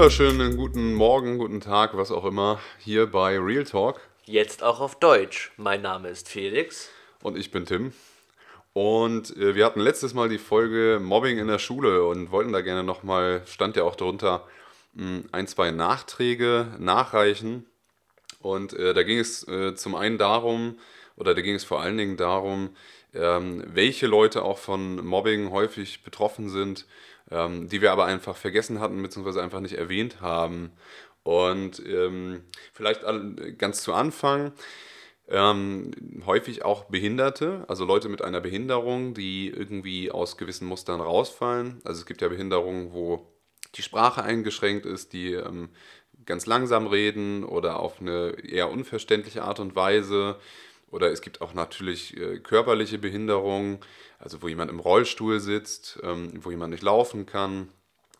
wunderschönen guten Morgen, guten Tag, was auch immer, hier bei Real Talk. Jetzt auch auf Deutsch. Mein Name ist Felix. Und ich bin Tim. Und äh, wir hatten letztes Mal die Folge Mobbing in der Schule und wollten da gerne nochmal, stand ja auch darunter, mh, ein, zwei Nachträge nachreichen. Und äh, da ging es äh, zum einen darum, oder da ging es vor allen Dingen darum, ähm, welche Leute auch von Mobbing häufig betroffen sind, ähm, die wir aber einfach vergessen hatten, beziehungsweise einfach nicht erwähnt haben. Und ähm, vielleicht ganz zu Anfang, ähm, häufig auch Behinderte, also Leute mit einer Behinderung, die irgendwie aus gewissen Mustern rausfallen. Also es gibt ja Behinderungen, wo die Sprache eingeschränkt ist, die ähm, ganz langsam reden oder auf eine eher unverständliche Art und Weise. Oder es gibt auch natürlich äh, körperliche Behinderungen, also wo jemand im Rollstuhl sitzt, ähm, wo jemand nicht laufen kann.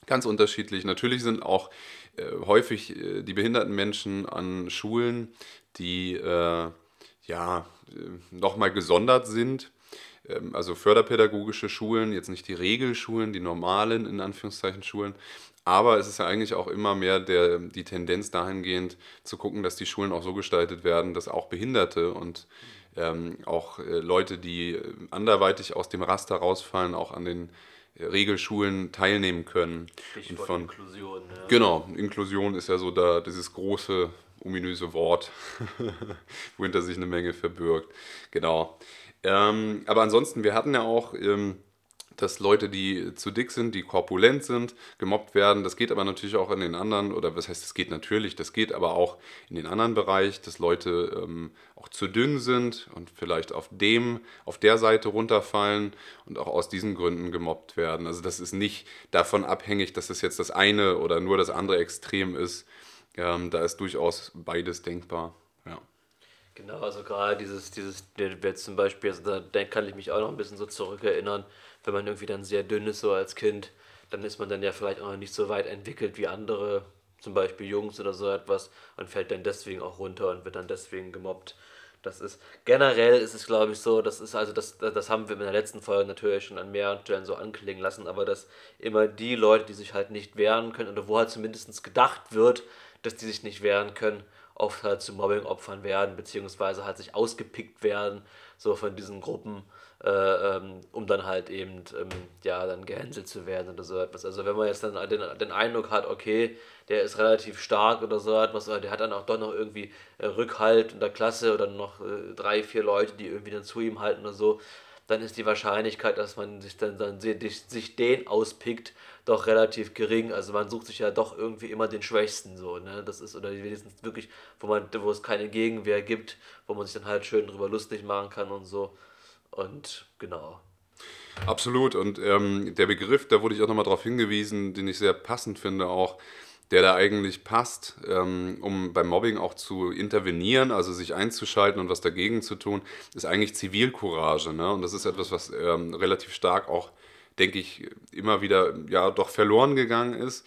Ganz unterschiedlich. Natürlich sind auch äh, häufig äh, die behinderten Menschen an Schulen, die äh, ja äh, nochmal gesondert sind. Ähm, also förderpädagogische Schulen, jetzt nicht die Regelschulen, die normalen in Anführungszeichen Schulen, aber es ist ja eigentlich auch immer mehr der, die Tendenz dahingehend zu gucken, dass die Schulen auch so gestaltet werden, dass auch Behinderte und ähm, auch äh, Leute, die äh, anderweitig aus dem Raster rausfallen, auch an den äh, Regelschulen teilnehmen können. Stichwort von, Inklusion. Ja. Genau, Inklusion ist ja so da dieses große, ominöse Wort, wohinter sich eine Menge verbirgt. Genau. Ähm, aber ansonsten, wir hatten ja auch... Ähm, dass Leute, die zu dick sind, die korpulent sind, gemobbt werden. Das geht aber natürlich auch in den anderen, oder was heißt, das geht natürlich, das geht aber auch in den anderen Bereich, dass Leute ähm, auch zu dünn sind und vielleicht auf dem, auf der Seite runterfallen und auch aus diesen Gründen gemobbt werden. Also das ist nicht davon abhängig, dass es jetzt das eine oder nur das andere Extrem ist. Ähm, da ist durchaus beides denkbar. Ja. Genau, also gerade dieses, dieses, jetzt zum Beispiel, also da kann ich mich auch noch ein bisschen so zurückerinnern, wenn man irgendwie dann sehr dünn ist, so als Kind, dann ist man dann ja vielleicht auch noch nicht so weit entwickelt wie andere, zum Beispiel Jungs oder so etwas, und fällt dann deswegen auch runter und wird dann deswegen gemobbt. Das ist generell ist es, glaube ich, so, das ist also, das, das haben wir in der letzten Folge natürlich schon an mehreren Stellen so anklingen lassen, aber dass immer die Leute, die sich halt nicht wehren können, oder wo halt zumindest gedacht wird, dass die sich nicht wehren können, oft halt zu Mobbing-Opfern werden, beziehungsweise halt sich ausgepickt werden, so von diesen Gruppen um dann halt eben ähm, ja dann gehänselt zu werden oder so etwas. Also wenn man jetzt dann den, den Eindruck hat, okay, der ist relativ stark oder so etwas, oder der hat dann auch doch noch irgendwie äh, Rückhalt in der Klasse oder noch äh, drei, vier Leute, die irgendwie dann zu ihm halten oder so, dann ist die Wahrscheinlichkeit, dass man sich dann, dann sich den auspickt, doch relativ gering. Also man sucht sich ja doch irgendwie immer den Schwächsten so, ne? Das ist, oder wenigstens wirklich, wo man, wo es keine Gegenwehr gibt, wo man sich dann halt schön drüber lustig machen kann und so. Und genau. Absolut. Und ähm, der Begriff, da wurde ich auch nochmal darauf hingewiesen, den ich sehr passend finde, auch der da eigentlich passt, ähm, um beim Mobbing auch zu intervenieren, also sich einzuschalten und was dagegen zu tun, ist eigentlich Zivilcourage. Ne? Und das ist etwas, was ähm, relativ stark auch, denke ich, immer wieder ja doch verloren gegangen ist.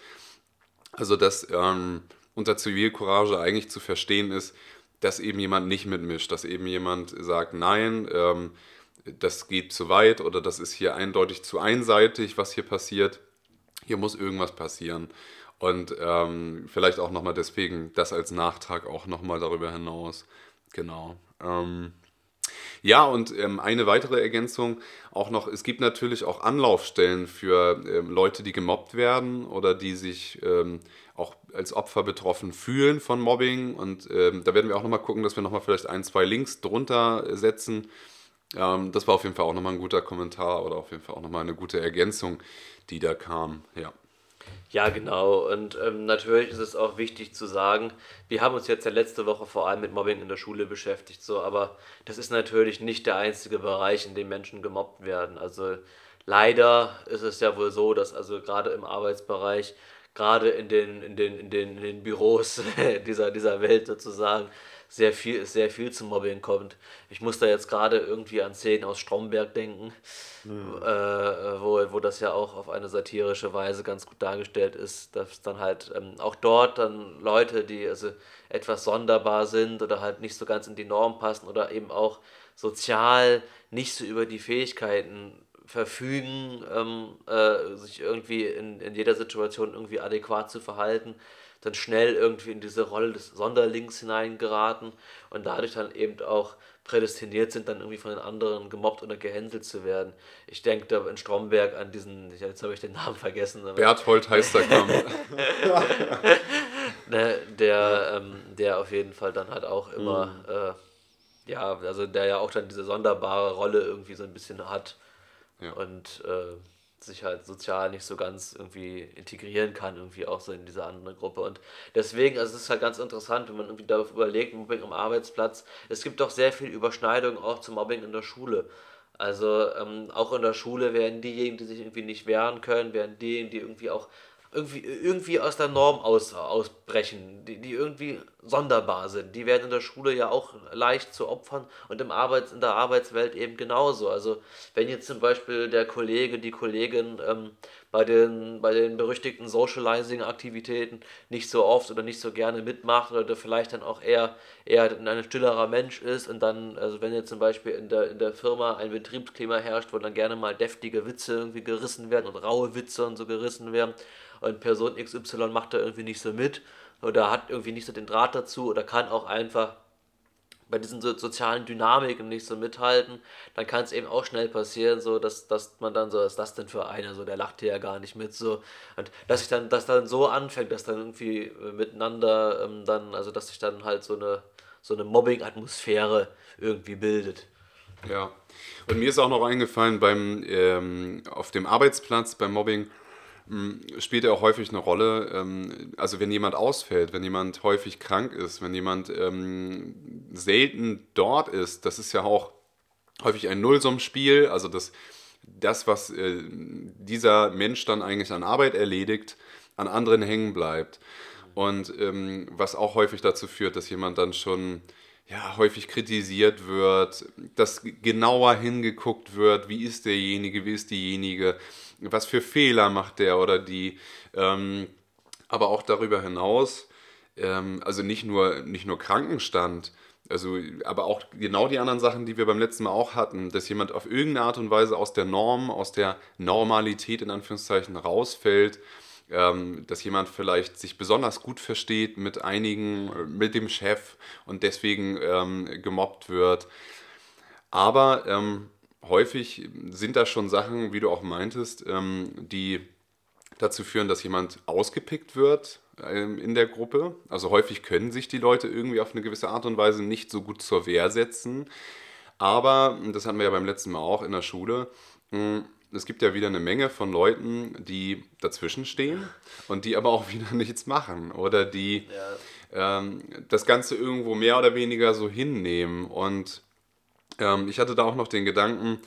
Also dass ähm, unter Zivilcourage eigentlich zu verstehen ist, dass eben jemand nicht mitmischt, dass eben jemand sagt, nein, ähm, das geht zu weit oder das ist hier eindeutig zu einseitig, was hier passiert. Hier muss irgendwas passieren. Und ähm, vielleicht auch nochmal deswegen das als Nachtrag auch nochmal darüber hinaus. Genau. Ähm, ja, und ähm, eine weitere Ergänzung auch noch, es gibt natürlich auch Anlaufstellen für ähm, Leute, die gemobbt werden oder die sich ähm, auch als Opfer betroffen fühlen von Mobbing. Und ähm, da werden wir auch nochmal gucken, dass wir nochmal vielleicht ein, zwei Links drunter setzen, ähm, das war auf jeden Fall auch nochmal ein guter Kommentar oder auf jeden Fall auch nochmal eine gute Ergänzung, die da kam. Ja. Ja, genau. Und ähm, natürlich ist es auch wichtig zu sagen, wir haben uns jetzt ja letzte Woche vor allem mit Mobbing in der Schule beschäftigt, so, aber das ist natürlich nicht der einzige Bereich, in dem Menschen gemobbt werden. Also leider ist es ja wohl so, dass also gerade im Arbeitsbereich, gerade in den, in den, in den, in den Büros dieser, dieser Welt sozusagen, sehr viel, sehr viel zum Mobbing kommt. Ich muss da jetzt gerade irgendwie an Szenen aus Stromberg denken, mhm. äh, wo, wo das ja auch auf eine satirische Weise ganz gut dargestellt ist, dass dann halt ähm, auch dort dann Leute, die also etwas sonderbar sind oder halt nicht so ganz in die Norm passen oder eben auch sozial nicht so über die Fähigkeiten verfügen, ähm, äh, sich irgendwie in, in jeder Situation irgendwie adäquat zu verhalten, dann schnell irgendwie in diese Rolle des Sonderlings hineingeraten und dadurch dann eben auch prädestiniert sind, dann irgendwie von den anderen gemobbt oder gehänselt zu werden. Ich denke da in Stromberg an diesen, jetzt habe ich den Namen vergessen. Berthold heißt der Kamm. ne, der, ähm, der auf jeden Fall dann halt auch immer, mhm. äh, ja, also der ja auch dann diese sonderbare Rolle irgendwie so ein bisschen hat ja. und äh, sich halt sozial nicht so ganz irgendwie integrieren kann, irgendwie auch so in diese andere Gruppe. Und deswegen, also es ist halt ganz interessant, wenn man irgendwie darüber überlegt, Mobbing am Arbeitsplatz. Es gibt doch sehr viel Überschneidung auch zum Mobbing in der Schule. Also ähm, auch in der Schule werden diejenigen, die sich irgendwie nicht wehren können, werden diejenigen, die irgendwie auch irgendwie, irgendwie aus der Norm aus, ausbrechen, die, die irgendwie sonderbar sind. Die werden in der Schule ja auch leicht zu Opfern und im Arbeits-, in der Arbeitswelt eben genauso. Also wenn jetzt zum Beispiel der Kollege, die Kollegin ähm, bei, den, bei den berüchtigten Socializing-Aktivitäten nicht so oft oder nicht so gerne mitmacht oder vielleicht dann auch eher, eher ein stillerer Mensch ist und dann, also wenn jetzt zum Beispiel in der, in der Firma ein Betriebsklima herrscht, wo dann gerne mal deftige Witze irgendwie gerissen werden und raue Witze und so gerissen werden, und Person XY macht da irgendwie nicht so mit oder hat irgendwie nicht so den Draht dazu oder kann auch einfach bei diesen so sozialen Dynamiken nicht so mithalten, dann kann es eben auch schnell passieren, so dass, dass man dann so, was ist das denn für einer, so der lacht hier ja gar nicht mit, so und dass sich dann, dass dann so anfängt, dass dann irgendwie miteinander ähm, dann, also dass sich dann halt so eine so eine Mobbing-Atmosphäre irgendwie bildet. Ja, und mir ist auch noch eingefallen beim ähm, auf dem Arbeitsplatz beim Mobbing spielt ja auch häufig eine Rolle. Ähm, also wenn jemand ausfällt, wenn jemand häufig krank ist, wenn jemand ähm, selten dort ist, das ist ja auch häufig ein Nullsummspiel. Also das, das, was äh, dieser Mensch dann eigentlich an Arbeit erledigt, an anderen hängen bleibt. Und ähm, was auch häufig dazu führt, dass jemand dann schon ja, häufig kritisiert wird, dass genauer hingeguckt wird, wie ist derjenige, wie ist diejenige was für Fehler macht der oder die. Ähm, aber auch darüber hinaus, ähm, also nicht nur, nicht nur Krankenstand, also, aber auch genau die anderen Sachen, die wir beim letzten Mal auch hatten, dass jemand auf irgendeine Art und Weise aus der Norm, aus der Normalität in Anführungszeichen rausfällt, dass jemand vielleicht sich besonders gut versteht mit einigen, mit dem Chef und deswegen ähm, gemobbt wird. Aber ähm, häufig sind da schon Sachen, wie du auch meintest, ähm, die dazu führen, dass jemand ausgepickt wird ähm, in der Gruppe. Also häufig können sich die Leute irgendwie auf eine gewisse Art und Weise nicht so gut zur Wehr setzen. Aber, das hatten wir ja beim letzten Mal auch in der Schule, hm, es gibt ja wieder eine Menge von Leuten, die dazwischen stehen und die aber auch wieder nichts machen oder die ja. ähm, das Ganze irgendwo mehr oder weniger so hinnehmen und ähm, ich hatte da auch noch den Gedanken,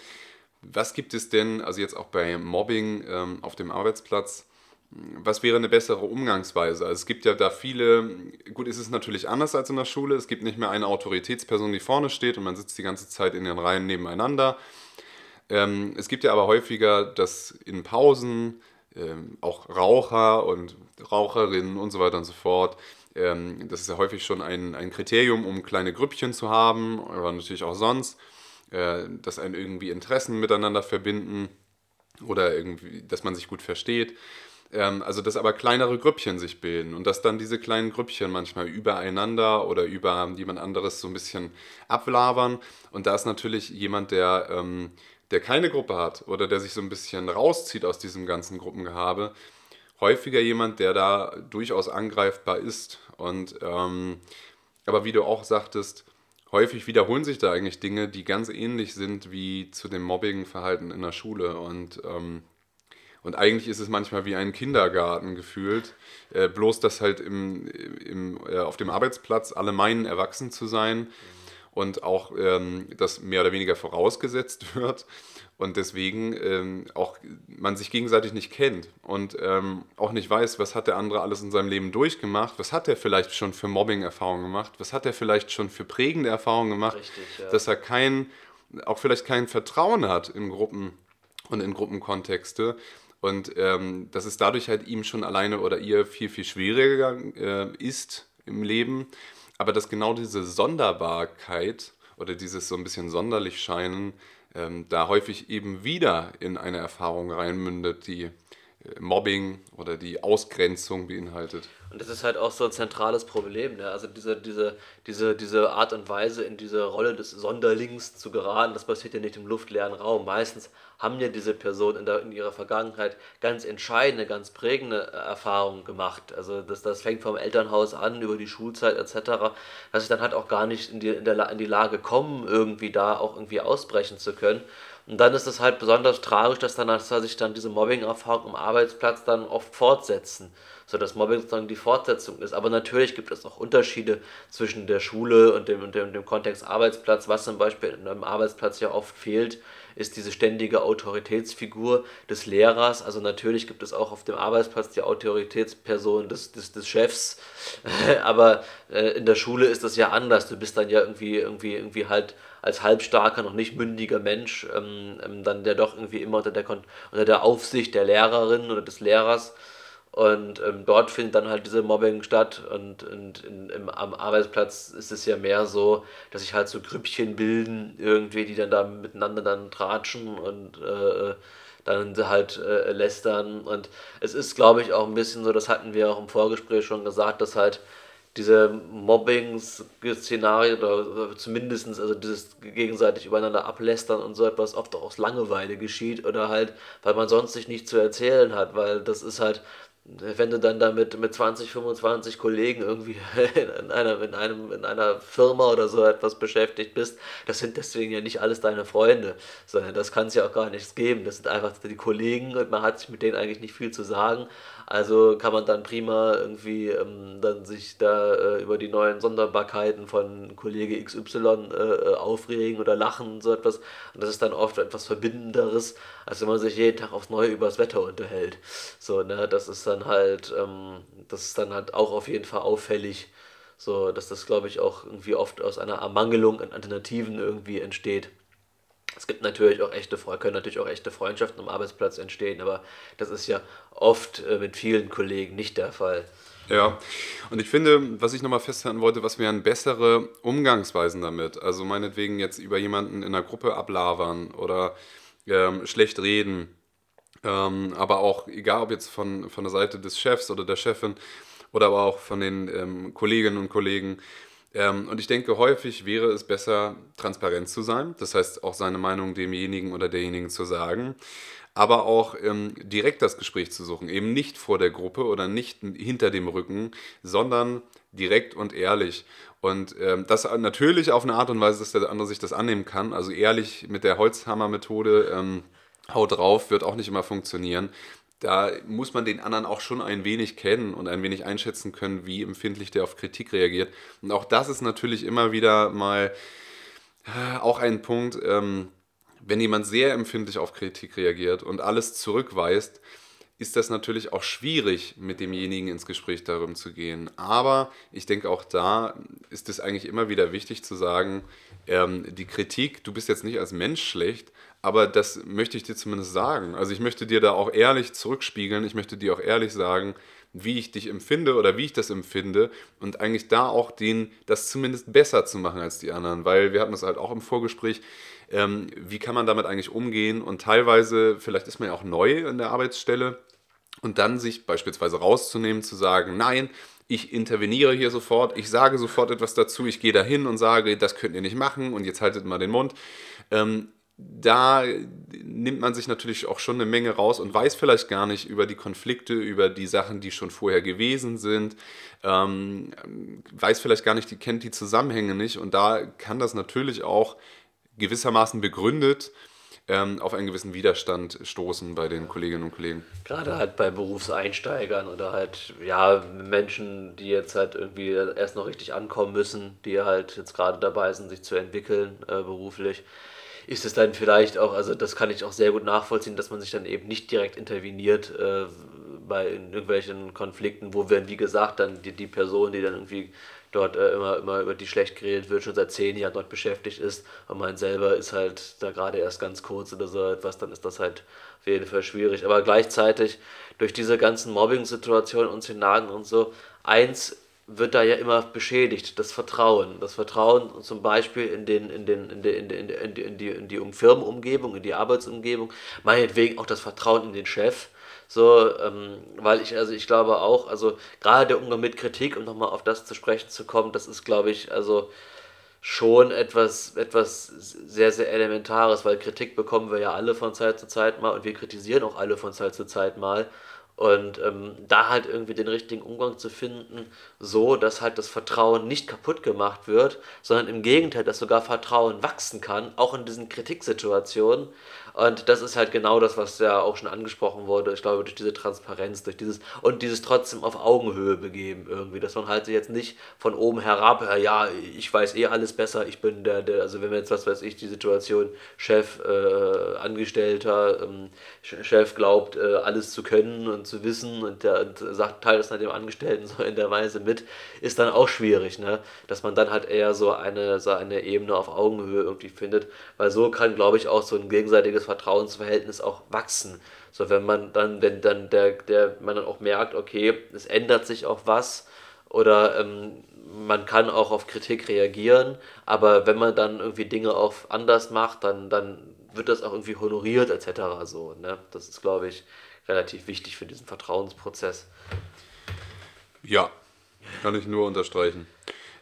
was gibt es denn, also jetzt auch bei Mobbing ähm, auf dem Arbeitsplatz, was wäre eine bessere Umgangsweise? Also es gibt ja da viele, gut, ist es natürlich anders als in der Schule, es gibt nicht mehr eine Autoritätsperson, die vorne steht und man sitzt die ganze Zeit in den Reihen nebeneinander. Ähm, es gibt ja aber häufiger, dass in Pausen ähm, auch Raucher und Raucherinnen und so weiter und so fort ähm, das ist ja häufig schon ein, ein Kriterium, um kleine Grüppchen zu haben, aber natürlich auch sonst, äh, dass einen irgendwie Interessen miteinander verbinden oder irgendwie, dass man sich gut versteht. Ähm, also, dass aber kleinere Grüppchen sich bilden und dass dann diese kleinen Grüppchen manchmal übereinander oder über jemand anderes so ein bisschen ablabern. Und da ist natürlich jemand, der, ähm, der keine Gruppe hat oder der sich so ein bisschen rauszieht aus diesem ganzen Gruppengehabe, häufiger jemand, der da durchaus angreifbar ist. Und ähm, aber wie du auch sagtest, häufig wiederholen sich da eigentlich Dinge, die ganz ähnlich sind wie zu dem Mobbingverhalten in der Schule. Und, ähm, und eigentlich ist es manchmal wie ein Kindergarten gefühlt. Äh, bloß, dass halt im, im, äh, auf dem Arbeitsplatz alle meinen, erwachsen zu sein und auch ähm, das mehr oder weniger vorausgesetzt wird. Und deswegen ähm, auch man sich gegenseitig nicht kennt und ähm, auch nicht weiß, was hat der andere alles in seinem Leben durchgemacht, was hat er vielleicht schon für Mobbing-Erfahrungen gemacht, was hat er vielleicht schon für prägende Erfahrungen gemacht, Richtig, ja. dass er kein, auch vielleicht kein Vertrauen hat in Gruppen und in Gruppenkontexte. Und ähm, dass es dadurch halt ihm schon alleine oder ihr viel, viel schwieriger äh, ist im Leben, aber dass genau diese Sonderbarkeit oder dieses so ein bisschen sonderlich scheinen, ähm, da häufig eben wieder in eine Erfahrung reinmündet, die Mobbing oder die Ausgrenzung beinhaltet. Und das ist halt auch so ein zentrales Problem. Ne? Also diese, diese, diese, diese Art und Weise, in diese Rolle des Sonderlings zu geraten, das passiert ja nicht im luftleeren Raum. Meistens haben ja diese Personen in, in ihrer Vergangenheit ganz entscheidende, ganz prägende äh, Erfahrungen gemacht. Also das, das fängt vom Elternhaus an, über die Schulzeit etc., dass sie dann halt auch gar nicht in die, in, der, in die Lage kommen, irgendwie da auch irgendwie ausbrechen zu können. Und dann ist es halt besonders tragisch, dass dann dass sich dann diese Mobbing-Erfahrungen am Arbeitsplatz dann oft fortsetzen. So dass Mobbing sozusagen die Fortsetzung ist. Aber natürlich gibt es auch Unterschiede zwischen der Schule und dem, und dem, dem Kontext Arbeitsplatz. Was zum Beispiel in einem Arbeitsplatz ja oft fehlt, ist diese ständige Autoritätsfigur des Lehrers. Also natürlich gibt es auch auf dem Arbeitsplatz die Autoritätsperson des, des, des Chefs, aber äh, in der Schule ist das ja anders. Du bist dann ja irgendwie, irgendwie, irgendwie halt als halbstarker, noch nicht mündiger Mensch, ähm, ähm, dann der doch irgendwie immer unter der, unter der Aufsicht der Lehrerin oder des Lehrers und ähm, dort findet dann halt diese Mobbing statt und, und in, im, am Arbeitsplatz ist es ja mehr so, dass sich halt so Grüppchen bilden, irgendwie, die dann da miteinander dann tratschen und äh, dann halt äh, lästern. Und es ist, glaube ich, auch ein bisschen so, das hatten wir auch im Vorgespräch schon gesagt, dass halt diese Mobbing-Szenarien oder zumindest also dieses gegenseitig übereinander ablästern und so etwas oft auch aus Langeweile geschieht oder halt, weil man sonst sich nicht zu erzählen hat, weil das ist halt, wenn du dann damit mit 20, 25 Kollegen irgendwie in einer, in, einem, in einer Firma oder so etwas beschäftigt bist, das sind deswegen ja nicht alles deine Freunde, sondern das kann es ja auch gar nichts geben. Das sind einfach die Kollegen und man hat sich mit denen eigentlich nicht viel zu sagen. Also kann man dann prima irgendwie ähm, dann sich da äh, über die neuen Sonderbarkeiten von Kollege XY äh, aufregen oder lachen und so etwas. Und das ist dann oft etwas Verbindenderes, als wenn man sich jeden Tag aufs Neue übers Wetter unterhält. So, ne, das ist dann halt, ähm, das ist dann halt auch auf jeden Fall auffällig. So, dass das, glaube ich, auch irgendwie oft aus einer Ermangelung an Alternativen irgendwie entsteht. Es gibt natürlich auch echte, können natürlich auch echte Freundschaften am Arbeitsplatz entstehen, aber das ist ja oft äh, mit vielen Kollegen nicht der Fall. Ja, und ich finde, was ich nochmal festhalten wollte, was wären bessere Umgangsweisen damit? Also meinetwegen jetzt über jemanden in einer Gruppe ablabern oder ähm, schlecht reden, ähm, aber auch, egal ob jetzt von, von der Seite des Chefs oder der Chefin oder aber auch von den ähm, Kolleginnen und Kollegen, ähm, und ich denke, häufig wäre es besser, transparent zu sein, das heißt auch seine Meinung demjenigen oder derjenigen zu sagen, aber auch ähm, direkt das Gespräch zu suchen, eben nicht vor der Gruppe oder nicht hinter dem Rücken, sondern direkt und ehrlich. Und ähm, das natürlich auf eine Art und Weise, dass der andere sich das annehmen kann. Also ehrlich mit der Holzhammer-Methode, ähm, haut drauf, wird auch nicht immer funktionieren da muss man den anderen auch schon ein wenig kennen und ein wenig einschätzen können, wie empfindlich der auf Kritik reagiert. Und auch das ist natürlich immer wieder mal äh, auch ein Punkt, ähm, wenn jemand sehr empfindlich auf Kritik reagiert und alles zurückweist, ist das natürlich auch schwierig, mit demjenigen ins Gespräch darum zu gehen. Aber ich denke, auch da ist es eigentlich immer wieder wichtig zu sagen, ähm, die Kritik, du bist jetzt nicht als Mensch schlecht, aber das möchte ich dir zumindest sagen. Also ich möchte dir da auch ehrlich zurückspiegeln. Ich möchte dir auch ehrlich sagen, wie ich dich empfinde oder wie ich das empfinde und eigentlich da auch den, das zumindest besser zu machen als die anderen, weil wir hatten das halt auch im Vorgespräch, ähm, wie kann man damit eigentlich umgehen und teilweise, vielleicht ist man ja auch neu in der Arbeitsstelle und dann sich beispielsweise rauszunehmen, zu sagen, nein, ich interveniere hier sofort, ich sage sofort etwas dazu, ich gehe dahin und sage, das könnt ihr nicht machen und jetzt haltet mal den Mund. Ähm, da nimmt man sich natürlich auch schon eine Menge raus und weiß vielleicht gar nicht über die Konflikte, über die Sachen, die schon vorher gewesen sind, ähm, weiß vielleicht gar nicht, die kennt die Zusammenhänge nicht und da kann das natürlich auch gewissermaßen begründet ähm, auf einen gewissen Widerstand stoßen bei den Kolleginnen und Kollegen. Gerade halt bei Berufseinsteigern oder halt, ja, Menschen, die jetzt halt irgendwie erst noch richtig ankommen müssen, die halt jetzt gerade dabei sind, sich zu entwickeln äh, beruflich ist es dann vielleicht auch, also das kann ich auch sehr gut nachvollziehen, dass man sich dann eben nicht direkt interveniert äh, bei irgendwelchen Konflikten, wo werden, wie gesagt, dann die, die Person, die dann irgendwie dort äh, immer, immer über die schlecht geredet wird, schon seit zehn Jahren dort beschäftigt ist und man selber ist halt da gerade erst ganz kurz oder so etwas, dann ist das halt auf jeden Fall schwierig. Aber gleichzeitig durch diese ganzen Mobbing-Situationen und Szenarien und so, eins wird da ja immer beschädigt, das Vertrauen. Das Vertrauen zum Beispiel in, den, in, den, in, den, in, die, in, die, in die Firmenumgebung, in die Arbeitsumgebung, meinetwegen auch das Vertrauen in den Chef. So, ähm, weil ich, also ich glaube auch, also gerade der Umgang mit Kritik, um nochmal auf das zu sprechen zu kommen, das ist, glaube ich, also schon etwas, etwas sehr, sehr Elementares, weil Kritik bekommen wir ja alle von Zeit zu Zeit mal und wir kritisieren auch alle von Zeit zu Zeit mal. Und ähm, da halt irgendwie den richtigen Umgang zu finden, so dass halt das Vertrauen nicht kaputt gemacht wird, sondern im Gegenteil, dass sogar Vertrauen wachsen kann, auch in diesen Kritiksituationen. Und das ist halt genau das, was ja auch schon angesprochen wurde. Ich glaube, durch diese Transparenz, durch dieses und dieses trotzdem auf Augenhöhe begeben irgendwie, dass man halt jetzt nicht von oben herab, ja, ich weiß eh alles besser, ich bin der, der also wenn wir jetzt, was weiß ich, die Situation Chef, äh, Angestellter, ähm, Chef glaubt, äh, alles zu können und zu wissen und, der, und sagt, teilt das dann dem Angestellten so in der Weise mit, ist dann auch schwierig, ne? Dass man dann halt eher so eine, so eine Ebene auf Augenhöhe irgendwie findet, weil so kann, glaube ich, auch so ein gegenseitiges Vertrauensverhältnis auch wachsen. So, wenn man dann, wenn dann der, der, man dann auch merkt, okay, es ändert sich auch was oder ähm, man kann auch auf Kritik reagieren, aber wenn man dann irgendwie Dinge auch anders macht, dann, dann wird das auch irgendwie honoriert etc. So, ne? Das ist, glaube ich, relativ wichtig für diesen Vertrauensprozess. Ja, kann ich nur unterstreichen.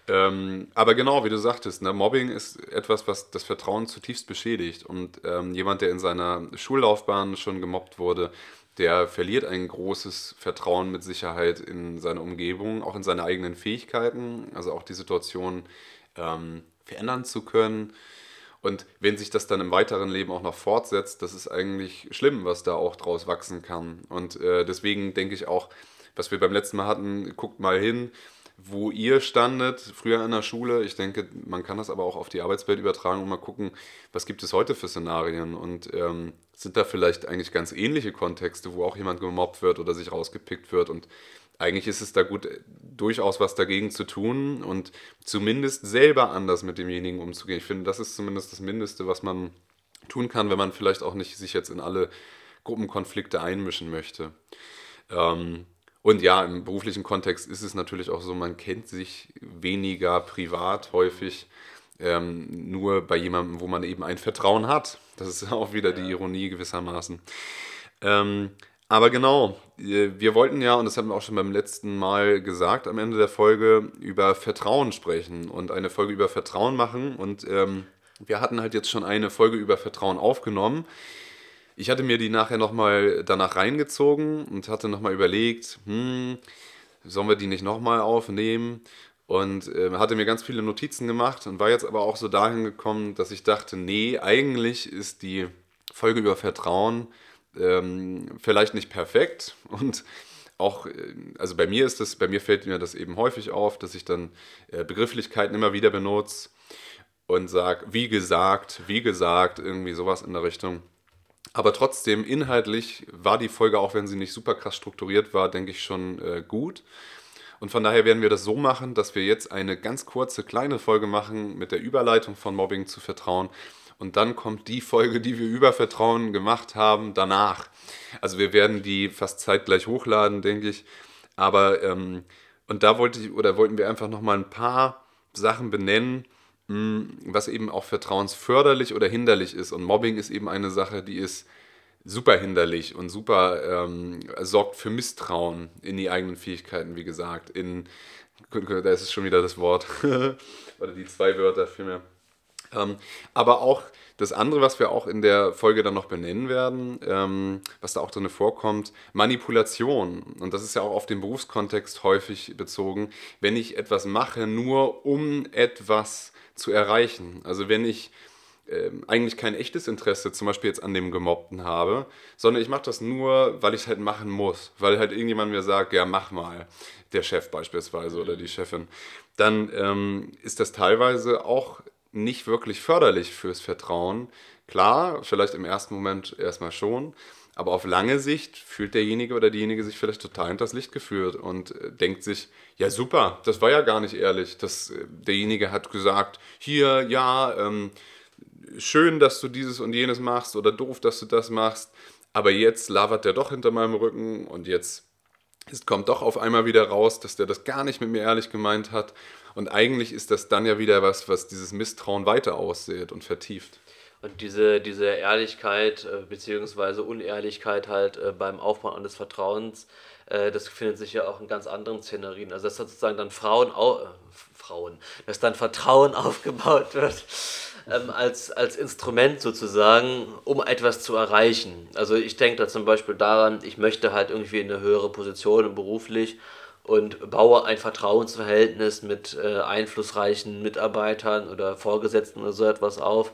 Ähm, aber genau, wie du sagtest, ne, Mobbing ist etwas, was das Vertrauen zutiefst beschädigt. Und ähm, jemand, der in seiner Schullaufbahn schon gemobbt wurde, der verliert ein großes Vertrauen mit Sicherheit in seine Umgebung, auch in seine eigenen Fähigkeiten, also auch die Situation ähm, verändern zu können. Und wenn sich das dann im weiteren Leben auch noch fortsetzt, das ist eigentlich schlimm, was da auch draus wachsen kann. Und äh, deswegen denke ich auch, was wir beim letzten Mal hatten, guckt mal hin, wo ihr standet, früher in der Schule. Ich denke, man kann das aber auch auf die Arbeitswelt übertragen und mal gucken, was gibt es heute für Szenarien und ähm, sind da vielleicht eigentlich ganz ähnliche Kontexte, wo auch jemand gemobbt wird oder sich rausgepickt wird und eigentlich ist es da gut, durchaus was dagegen zu tun und zumindest selber anders mit demjenigen umzugehen. Ich finde, das ist zumindest das Mindeste, was man tun kann, wenn man vielleicht auch nicht sich jetzt in alle Gruppenkonflikte einmischen möchte. Ähm, und ja, im beruflichen Kontext ist es natürlich auch so, man kennt sich weniger privat häufig, ähm, nur bei jemandem, wo man eben ein Vertrauen hat. Das ist auch wieder die Ironie gewissermaßen. Ähm, aber genau, äh, wir wollten ja, und das haben wir auch schon beim letzten Mal gesagt, am Ende der Folge über Vertrauen sprechen und eine Folge über Vertrauen machen. Und ähm, wir hatten halt jetzt schon eine Folge über Vertrauen aufgenommen. Ich hatte mir die nachher nochmal danach reingezogen und hatte nochmal überlegt, hm, sollen wir die nicht nochmal aufnehmen? Und äh, hatte mir ganz viele Notizen gemacht und war jetzt aber auch so dahin gekommen, dass ich dachte, nee, eigentlich ist die Folge über Vertrauen ähm, vielleicht nicht perfekt und auch, äh, also bei mir ist das, bei mir fällt mir das eben häufig auf, dass ich dann äh, Begrifflichkeiten immer wieder benutze und sage, wie gesagt, wie gesagt, irgendwie sowas in der Richtung. Aber trotzdem, inhaltlich war die Folge, auch wenn sie nicht super krass strukturiert war, denke ich schon äh, gut. Und von daher werden wir das so machen, dass wir jetzt eine ganz kurze, kleine Folge machen mit der Überleitung von Mobbing zu Vertrauen. Und dann kommt die Folge, die wir über Vertrauen gemacht haben, danach. Also wir werden die fast zeitgleich hochladen, denke ich. Aber, ähm, und da wollte ich, oder wollten wir einfach nochmal ein paar Sachen benennen, was eben auch vertrauensförderlich oder hinderlich ist. Und Mobbing ist eben eine Sache, die ist super hinderlich und super ähm, sorgt für Misstrauen in die eigenen Fähigkeiten, wie gesagt. In, da ist es schon wieder das Wort, oder die zwei Wörter vielmehr. Ähm, aber auch das andere, was wir auch in der Folge dann noch benennen werden, ähm, was da auch drin vorkommt, Manipulation. Und das ist ja auch auf den Berufskontext häufig bezogen. Wenn ich etwas mache, nur um etwas zu erreichen. Also wenn ich äh, eigentlich kein echtes Interesse zum Beispiel jetzt an dem Gemobbten habe, sondern ich mache das nur, weil ich es halt machen muss, weil halt irgendjemand mir sagt, ja mach mal, der Chef beispielsweise oder die Chefin, dann ähm, ist das teilweise auch nicht wirklich förderlich fürs Vertrauen. Klar, vielleicht im ersten Moment erstmal schon, aber auf lange Sicht fühlt derjenige oder diejenige sich vielleicht total hinters Licht geführt und äh, denkt sich, ja super, das war ja gar nicht ehrlich. Das, äh, derjenige hat gesagt, hier, ja, ähm, schön, dass du dieses und jenes machst oder doof, dass du das machst, aber jetzt lavert der doch hinter meinem Rücken und jetzt es kommt doch auf einmal wieder raus, dass der das gar nicht mit mir ehrlich gemeint hat. Und eigentlich ist das dann ja wieder was, was dieses Misstrauen weiter aussät und vertieft. Und diese, diese Ehrlichkeit äh, bzw. Unehrlichkeit halt äh, beim Aufbau des Vertrauens, äh, das findet sich ja auch in ganz anderen Szenarien. Also dass sozusagen dann Frauen, au äh, Frauen, dass dann Vertrauen aufgebaut wird ähm, als, als Instrument sozusagen, um etwas zu erreichen. Also ich denke da zum Beispiel daran, ich möchte halt irgendwie eine höhere Position beruflich und baue ein Vertrauensverhältnis mit äh, einflussreichen Mitarbeitern oder Vorgesetzten oder so etwas auf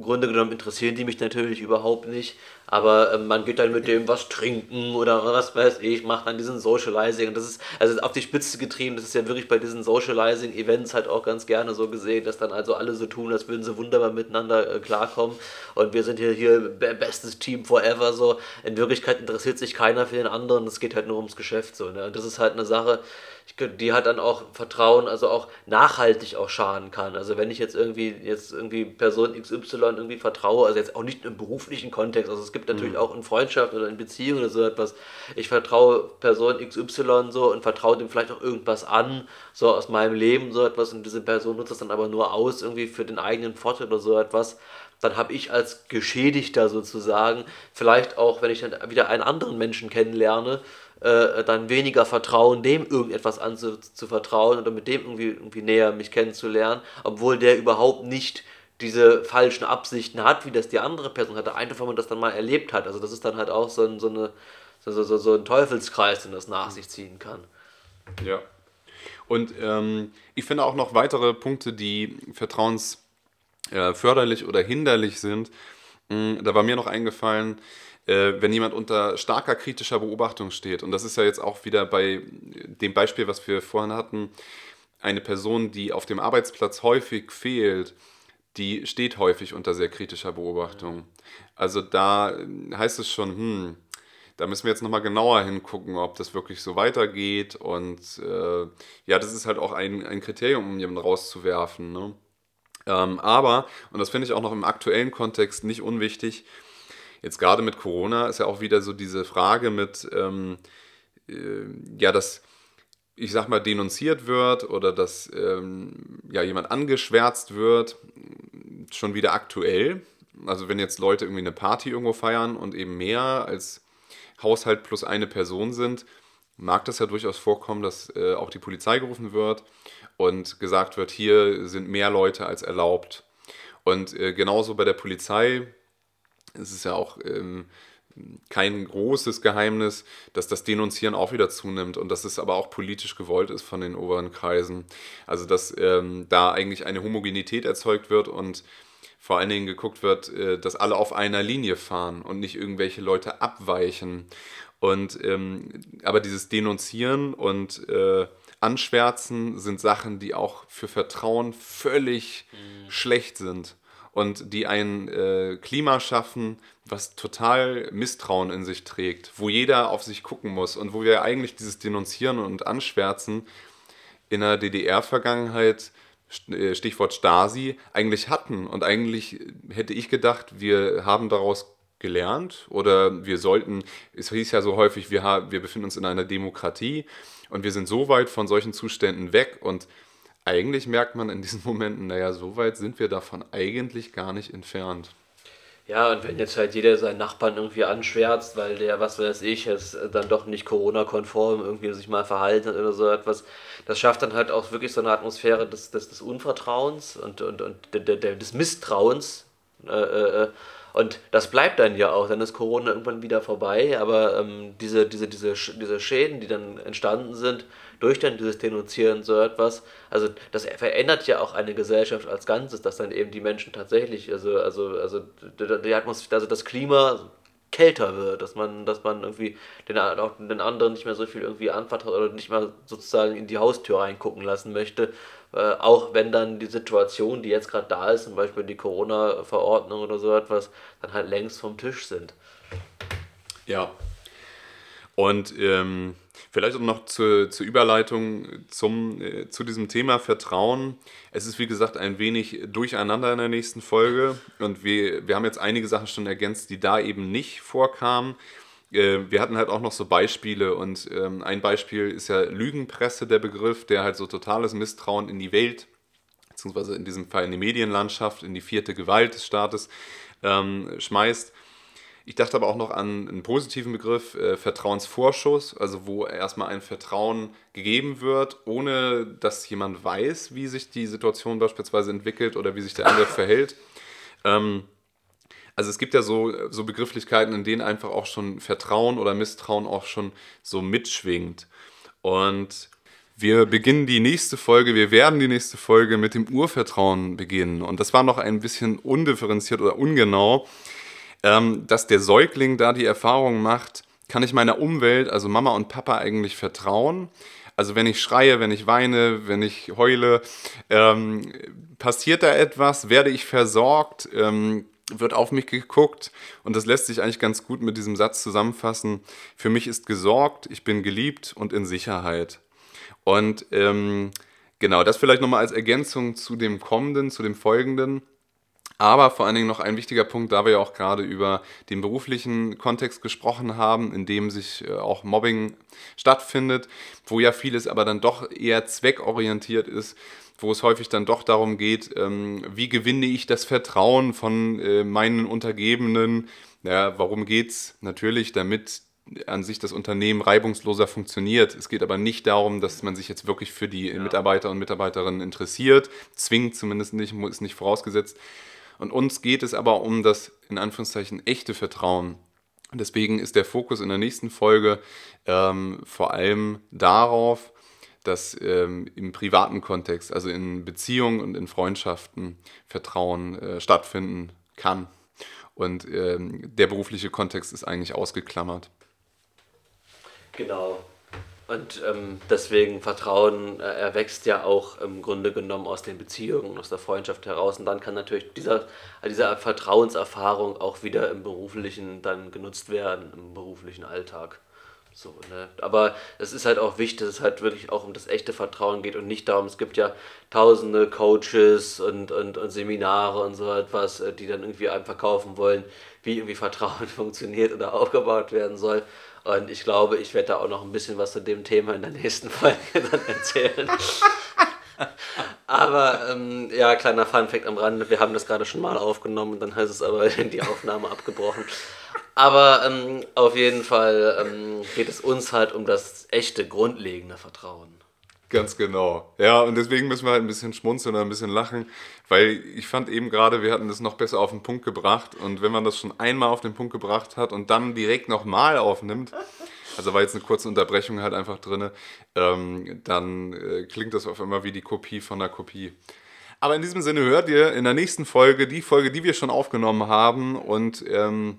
Grunde genommen interessieren die mich natürlich überhaupt nicht, aber äh, man geht dann mit dem was trinken oder was weiß ich, macht dann diesen Socializing und das ist also auf die Spitze getrieben, das ist ja wirklich bei diesen Socializing-Events halt auch ganz gerne so gesehen, dass dann also alle so tun, als würden sie wunderbar miteinander äh, klarkommen und wir sind hier, hier bestes Team forever so. In Wirklichkeit interessiert sich keiner für den anderen, es geht halt nur ums Geschäft so. Ne? Und das ist halt eine Sache, die hat dann auch Vertrauen, also auch nachhaltig auch schaden kann. Also wenn ich jetzt irgendwie jetzt irgendwie Person XY irgendwie vertraue, also jetzt auch nicht im beruflichen Kontext, also es gibt natürlich mhm. auch in Freundschaft oder in Beziehung oder so etwas, ich vertraue Person XY so und vertraue dem vielleicht auch irgendwas an, so aus meinem Leben so etwas und diese Person nutzt das dann aber nur aus irgendwie für den eigenen Vorteil oder so etwas dann habe ich als Geschädigter sozusagen vielleicht auch, wenn ich dann wieder einen anderen Menschen kennenlerne, äh, dann weniger Vertrauen, dem irgendetwas anzuvertrauen oder mit dem irgendwie, irgendwie näher mich kennenzulernen, obwohl der überhaupt nicht diese falschen Absichten hat, wie das die andere Person hatte, einfach weil man das dann mal erlebt hat. Also das ist dann halt auch so ein, so eine, so, so, so ein Teufelskreis, den das nach sich ziehen kann. Ja. Und ähm, ich finde auch noch weitere Punkte, die vertrauensförderlich äh, oder hinderlich sind. Hm, da war mir noch eingefallen, äh, wenn jemand unter starker kritischer Beobachtung steht, und das ist ja jetzt auch wieder bei dem Beispiel, was wir vorhin hatten, eine Person, die auf dem Arbeitsplatz häufig fehlt, die steht häufig unter sehr kritischer Beobachtung. Also da heißt es schon, hm, da müssen wir jetzt nochmal genauer hingucken, ob das wirklich so weitergeht. Und äh, ja, das ist halt auch ein, ein Kriterium, um jemanden rauszuwerfen. Ne? Ähm, aber, und das finde ich auch noch im aktuellen Kontext nicht unwichtig, jetzt gerade mit Corona ist ja auch wieder so diese Frage mit, ähm, äh, ja, dass ich sag mal, denunziert wird oder dass ähm, ja, jemand angeschwärzt wird, schon wieder aktuell. Also wenn jetzt Leute irgendwie eine Party irgendwo feiern und eben mehr als Haushalt plus eine Person sind, mag das ja durchaus vorkommen, dass äh, auch die Polizei gerufen wird und gesagt wird, hier sind mehr Leute als erlaubt. Und äh, genauso bei der Polizei es ist ja auch ähm, kein großes Geheimnis, dass das Denunzieren auch wieder zunimmt und dass es aber auch politisch gewollt ist von den oberen Kreisen. Also dass ähm, da eigentlich eine Homogenität erzeugt wird und vor allen Dingen geguckt wird, äh, dass alle auf einer Linie fahren und nicht irgendwelche Leute abweichen. Und ähm, aber dieses Denunzieren und äh, Anschwärzen sind Sachen, die auch für Vertrauen völlig mhm. schlecht sind und die ein äh, Klima schaffen, was total Misstrauen in sich trägt, wo jeder auf sich gucken muss und wo wir eigentlich dieses Denunzieren und Anschwärzen in der DDR-Vergangenheit, äh, Stichwort Stasi, eigentlich hatten. Und eigentlich hätte ich gedacht, wir haben daraus gelernt oder wir sollten, es hieß ja so häufig, wir, haben, wir befinden uns in einer Demokratie und wir sind so weit von solchen Zuständen weg und eigentlich merkt man in diesen Momenten, naja, so weit sind wir davon eigentlich gar nicht entfernt. Ja, und wenn jetzt halt jeder seinen Nachbarn irgendwie anschwärzt, weil der, was weiß ich, jetzt dann doch nicht Corona-konform irgendwie sich mal verhalten oder so etwas, das schafft dann halt auch wirklich so eine Atmosphäre des, des, des Unvertrauens und, und, und des Misstrauens. Äh, äh, und das bleibt dann ja auch, dann ist Corona irgendwann wieder vorbei, aber ähm, diese, diese, diese, diese Schäden, die dann entstanden sind, durch dann dieses Denunzieren so etwas, also das verändert ja auch eine Gesellschaft als Ganzes, dass dann eben die Menschen tatsächlich, also, also, also die Atmosphäre, also das Klima kälter wird, dass man, dass man irgendwie den, auch den anderen nicht mehr so viel irgendwie anvertraut oder nicht mal sozusagen in die Haustür reingucken lassen möchte, äh, auch wenn dann die Situation, die jetzt gerade da ist, zum Beispiel die Corona-Verordnung oder so etwas, dann halt längst vom Tisch sind. Ja. Und ähm, Vielleicht auch noch zur, zur Überleitung zum, äh, zu diesem Thema Vertrauen. Es ist wie gesagt ein wenig durcheinander in der nächsten Folge und wir, wir haben jetzt einige Sachen schon ergänzt, die da eben nicht vorkamen. äh, wir hatten halt auch noch so Beispiele und ähm, ein Beispiel ist ja Lügenpresse, der Begriff, der halt so totales Misstrauen in die Welt, beziehungsweise in diesem Fall in die Medienlandschaft, in die vierte Gewalt des Staates ähm, schmeißt. Ich dachte aber auch noch an einen positiven Begriff, äh, Vertrauensvorschuss, also wo erstmal ein Vertrauen gegeben wird, ohne dass jemand weiß, wie sich die Situation beispielsweise entwickelt oder wie sich der andere verhält. Ähm, also es gibt ja so, so Begrifflichkeiten, in denen einfach auch schon Vertrauen oder Misstrauen auch schon so mitschwingt. Und wir beginnen die nächste Folge, wir werden die nächste Folge mit dem Urvertrauen beginnen. Und das war noch ein bisschen undifferenziert oder ungenau ähm, dass der Säugling da die Erfahrung macht, kann ich meiner Umwelt, also Mama und Papa, eigentlich vertrauen? Also wenn ich schreie, wenn ich weine, wenn ich heule, ähm, passiert da etwas? Werde ich versorgt? Ähm, wird auf mich geguckt? Und das lässt sich eigentlich ganz gut mit diesem Satz zusammenfassen. Für mich ist gesorgt, ich bin geliebt und in Sicherheit. Und ähm, genau, das vielleicht nochmal als Ergänzung zu dem kommenden, zu dem folgenden. Aber vor allen Dingen noch ein wichtiger Punkt, da wir ja auch gerade über den beruflichen Kontext gesprochen haben, in dem sich äh, auch Mobbing stattfindet, wo ja vieles aber dann doch eher zweckorientiert ist, wo es häufig dann doch darum geht, ähm, wie gewinne ich das Vertrauen von äh, meinen Untergebenen. Ja, warum geht es? Natürlich, damit an sich das Unternehmen reibungsloser funktioniert. Es geht aber nicht darum, dass man sich jetzt wirklich für die ja. Mitarbeiter und Mitarbeiterinnen interessiert. Zwingt zumindest nicht, ist nicht vorausgesetzt. Und uns geht es aber um das in Anführungszeichen echte Vertrauen. Deswegen ist der Fokus in der nächsten Folge ähm, vor allem darauf, dass ähm, im privaten Kontext, also in Beziehungen und in Freundschaften, Vertrauen äh, stattfinden kann. Und ähm, der berufliche Kontext ist eigentlich ausgeklammert. Genau. Und ähm, deswegen Vertrauen äh, erwächst ja auch im Grunde genommen aus den Beziehungen, aus der Freundschaft heraus. Und dann kann natürlich dieser, diese Vertrauenserfahrung auch wieder im beruflichen dann genutzt werden, im beruflichen Alltag. So, ne? Aber es ist halt auch wichtig, dass es halt wirklich auch um das echte Vertrauen geht und nicht darum, es gibt ja tausende Coaches und, und, und Seminare und so etwas, äh, die dann irgendwie einem verkaufen wollen, wie irgendwie Vertrauen funktioniert oder aufgebaut werden soll. Und ich glaube, ich werde da auch noch ein bisschen was zu dem Thema in der nächsten Folge dann erzählen. aber ähm, ja, kleiner Funfact am Rande, wir haben das gerade schon mal aufgenommen und dann heißt es aber die Aufnahme abgebrochen. Aber ähm, auf jeden Fall ähm, geht es uns halt um das echte, grundlegende Vertrauen. Ganz genau. Ja, und deswegen müssen wir halt ein bisschen schmunzeln oder ein bisschen lachen, weil ich fand eben gerade, wir hatten das noch besser auf den Punkt gebracht. Und wenn man das schon einmal auf den Punkt gebracht hat und dann direkt nochmal aufnimmt, also war jetzt eine kurze Unterbrechung halt einfach drin, ähm, dann äh, klingt das auf einmal wie die Kopie von der Kopie. Aber in diesem Sinne hört ihr in der nächsten Folge die Folge, die wir schon aufgenommen haben. Und, ähm,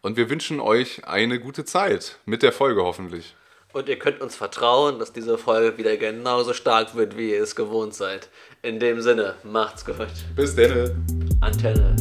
und wir wünschen euch eine gute Zeit mit der Folge hoffentlich. Und ihr könnt uns vertrauen, dass diese Folge wieder genauso stark wird, wie ihr es gewohnt seid. In dem Sinne, macht's gut. Bis denne. Antenne.